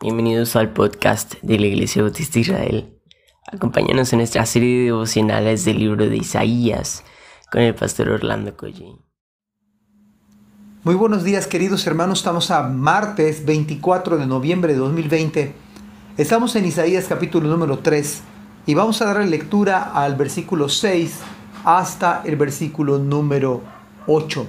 Bienvenidos al podcast de la Iglesia Bautista Israel. Acompáñanos en nuestra serie de devocionales del libro de Isaías con el pastor Orlando Collín. Muy buenos días queridos hermanos, estamos a martes 24 de noviembre de 2020. Estamos en Isaías capítulo número 3 y vamos a dar lectura al versículo 6 hasta el versículo número 8.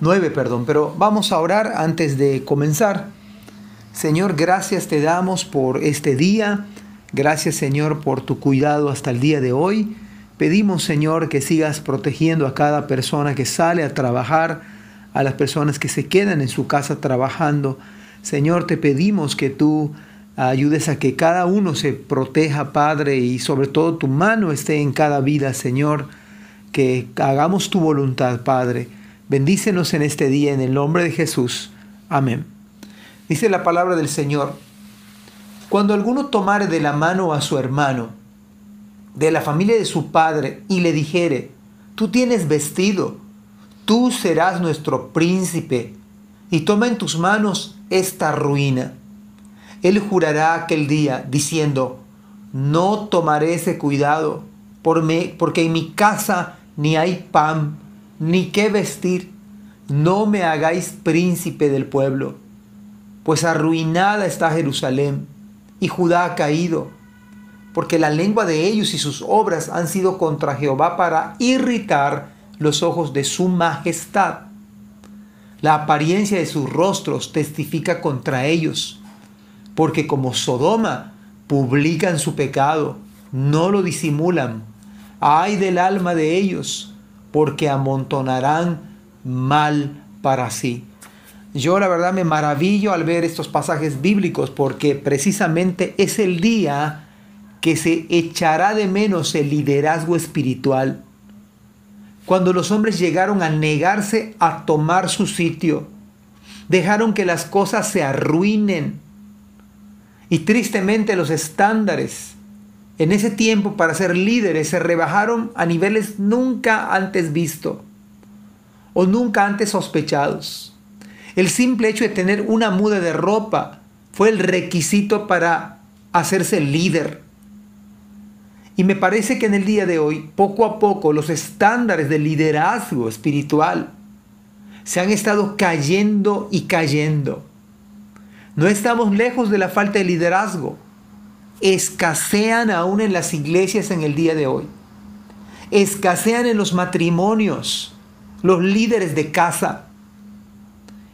9, perdón, pero vamos a orar antes de comenzar. Señor, gracias te damos por este día. Gracias, Señor, por tu cuidado hasta el día de hoy. Pedimos, Señor, que sigas protegiendo a cada persona que sale a trabajar, a las personas que se quedan en su casa trabajando. Señor, te pedimos que tú ayudes a que cada uno se proteja, Padre, y sobre todo tu mano esté en cada vida, Señor. Que hagamos tu voluntad, Padre. Bendícenos en este día en el nombre de Jesús. Amén. Dice la palabra del Señor, cuando alguno tomare de la mano a su hermano, de la familia de su padre, y le dijere, tú tienes vestido, tú serás nuestro príncipe, y toma en tus manos esta ruina. Él jurará aquel día, diciendo, no tomaré ese cuidado, porque en mi casa ni hay pan, ni qué vestir, no me hagáis príncipe del pueblo, pues arruinada está Jerusalén y Judá ha caído, porque la lengua de ellos y sus obras han sido contra Jehová para irritar los ojos de su majestad. La apariencia de sus rostros testifica contra ellos, porque como Sodoma publican su pecado, no lo disimulan. Ay del alma de ellos, porque amontonarán mal para sí. Yo la verdad me maravillo al ver estos pasajes bíblicos porque precisamente es el día que se echará de menos el liderazgo espiritual. Cuando los hombres llegaron a negarse a tomar su sitio, dejaron que las cosas se arruinen. Y tristemente los estándares en ese tiempo para ser líderes se rebajaron a niveles nunca antes vistos o nunca antes sospechados. El simple hecho de tener una muda de ropa fue el requisito para hacerse líder. Y me parece que en el día de hoy, poco a poco, los estándares de liderazgo espiritual se han estado cayendo y cayendo. No estamos lejos de la falta de liderazgo escasean aún en las iglesias en el día de hoy. Escasean en los matrimonios, los líderes de casa.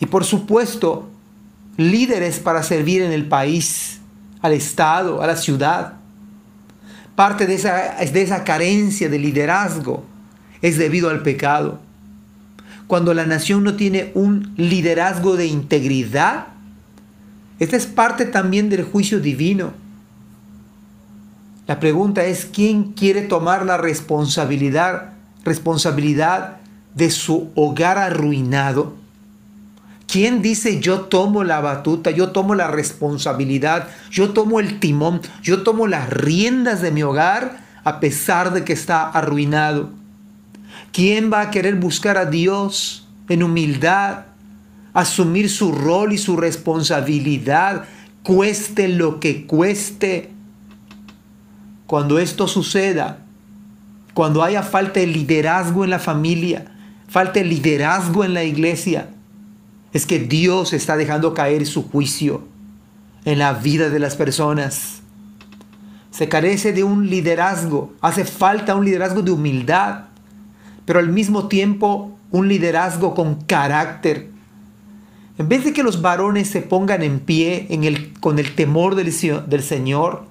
Y por supuesto, líderes para servir en el país, al Estado, a la ciudad. Parte de esa, de esa carencia de liderazgo es debido al pecado. Cuando la nación no tiene un liderazgo de integridad, esta es parte también del juicio divino la pregunta es quién quiere tomar la responsabilidad, responsabilidad de su hogar arruinado. ¿Quién dice yo tomo la batuta, yo tomo la responsabilidad, yo tomo el timón, yo tomo las riendas de mi hogar a pesar de que está arruinado? ¿Quién va a querer buscar a Dios en humildad, asumir su rol y su responsabilidad, cueste lo que cueste? Cuando esto suceda, cuando haya falta de liderazgo en la familia, falta de liderazgo en la iglesia, es que Dios está dejando caer su juicio en la vida de las personas. Se carece de un liderazgo, hace falta un liderazgo de humildad, pero al mismo tiempo un liderazgo con carácter. En vez de que los varones se pongan en pie con el temor del Señor,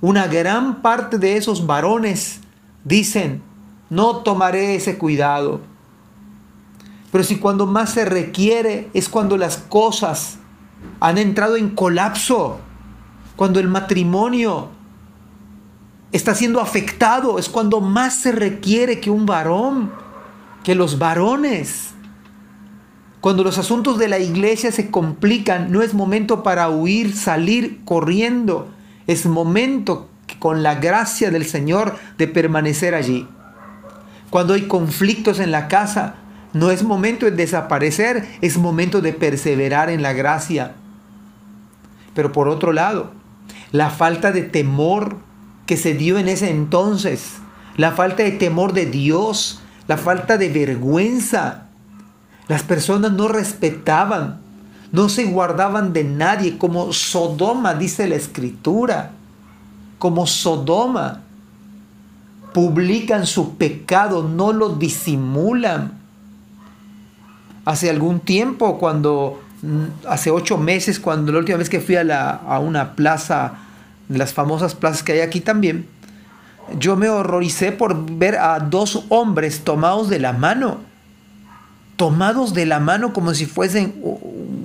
una gran parte de esos varones dicen, no tomaré ese cuidado. Pero si cuando más se requiere es cuando las cosas han entrado en colapso, cuando el matrimonio está siendo afectado, es cuando más se requiere que un varón, que los varones. Cuando los asuntos de la iglesia se complican, no es momento para huir, salir corriendo es momento con la gracia del Señor de permanecer allí. Cuando hay conflictos en la casa, no es momento de desaparecer, es momento de perseverar en la gracia. Pero por otro lado, la falta de temor que se dio en ese entonces, la falta de temor de Dios, la falta de vergüenza. Las personas no respetaban, no se guardaban de nadie, como Sodoma, dice la escritura, como Sodoma. Publican su pecado, no lo disimulan. Hace algún tiempo, cuando, mm, hace ocho meses, cuando la última vez que fui a, una plaza, las famosas plazas que hay aquí también, yo me horroricé por ver a dos hombres tomados de la mano, tomados de la mano como si fuesen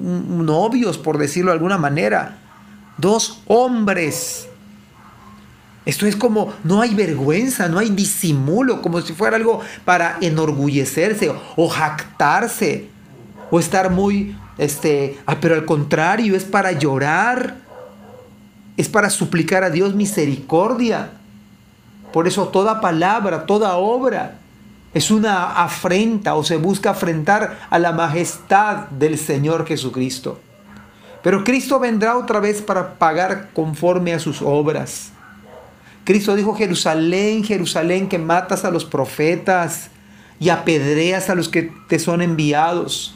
novios, por decirlo de alguna manera. Dos hombres. Esto es como, no hay vergüenza, no hay disimulo, como si fuera algo para enorgullecerse o jactarse o estar muy, este, ah, pero al contrario, es para llorar, es para suplicar a Dios misericordia. Por eso toda palabra, toda obra es una afrenta o se busca afrentar a la majestad del Señor Jesucristo. Pero Cristo vendrá otra vez para pagar conforme a sus obras. Cristo dijo, Jerusalén, Jerusalén, que matas a los profetas y apedreas a los que te son enviados.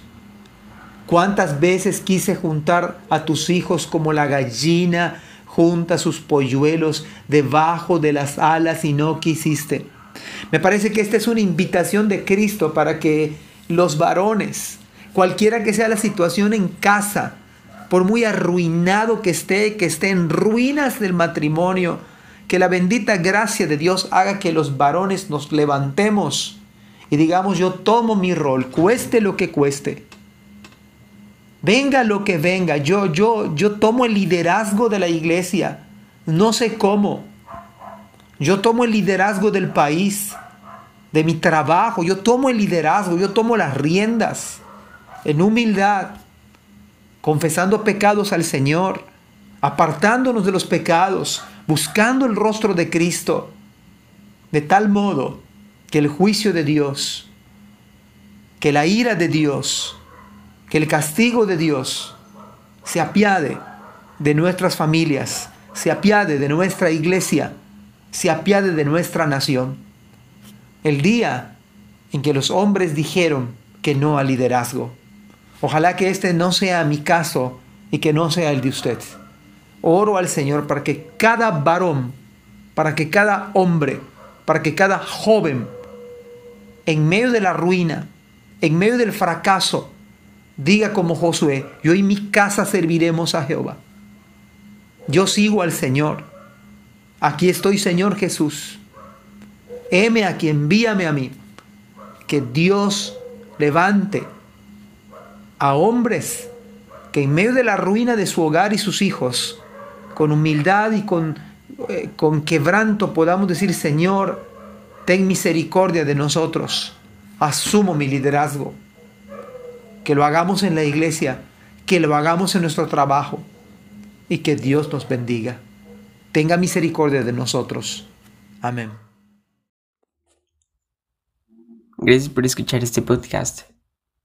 ¿Cuántas veces quise juntar a tus hijos como la gallina junta sus polluelos debajo de las alas y no quisiste. Me parece que esta es una invitación de Cristo para que los varones, cualquiera que sea la situación en casa, por muy arruinado que esté, que esté en ruinas del matrimonio, que la bendita gracia de Dios haga que los varones nos levantemos y digamos yo tomo mi rol, cueste lo que cueste. Venga lo que venga, yo, yo, yo tomo el liderazgo de la iglesia. No sé cómo. Yo tomo el liderazgo del país, de mi trabajo. Yo tomo el liderazgo, yo tomo las riendas en humildad, confesando pecados al Señor, apartándonos de los pecados, buscando el rostro de Cristo, de tal modo que el juicio de Dios, que la ira de Dios, que el castigo de Dios se apiade de nuestras familias, se apiade de nuestra iglesia, se apiade de nuestra nación. El día en que los hombres dijeron que no al liderazgo. Ojalá que este no sea mi caso y que no sea el de usted. Oro al Señor para que cada varón, para que cada hombre, para que cada joven, en medio de la ruina, en medio del fracaso, Diga como Josué, yo y mi casa serviremos a Jehová. Yo sigo al Señor. Aquí estoy, Señor Jesús. Heme aquí, envíame a mí. Que Dios levante a hombres que en medio de la ruina de su hogar y sus hijos, con humildad y con, eh, con quebranto podamos decir, Señor, ten misericordia de nosotros. Asumo mi liderazgo que lo hagamos en la iglesia, que lo hagamos en nuestro trabajo y que Dios nos bendiga. Tenga misericordia de nosotros. Amén. Gracias por escuchar este podcast.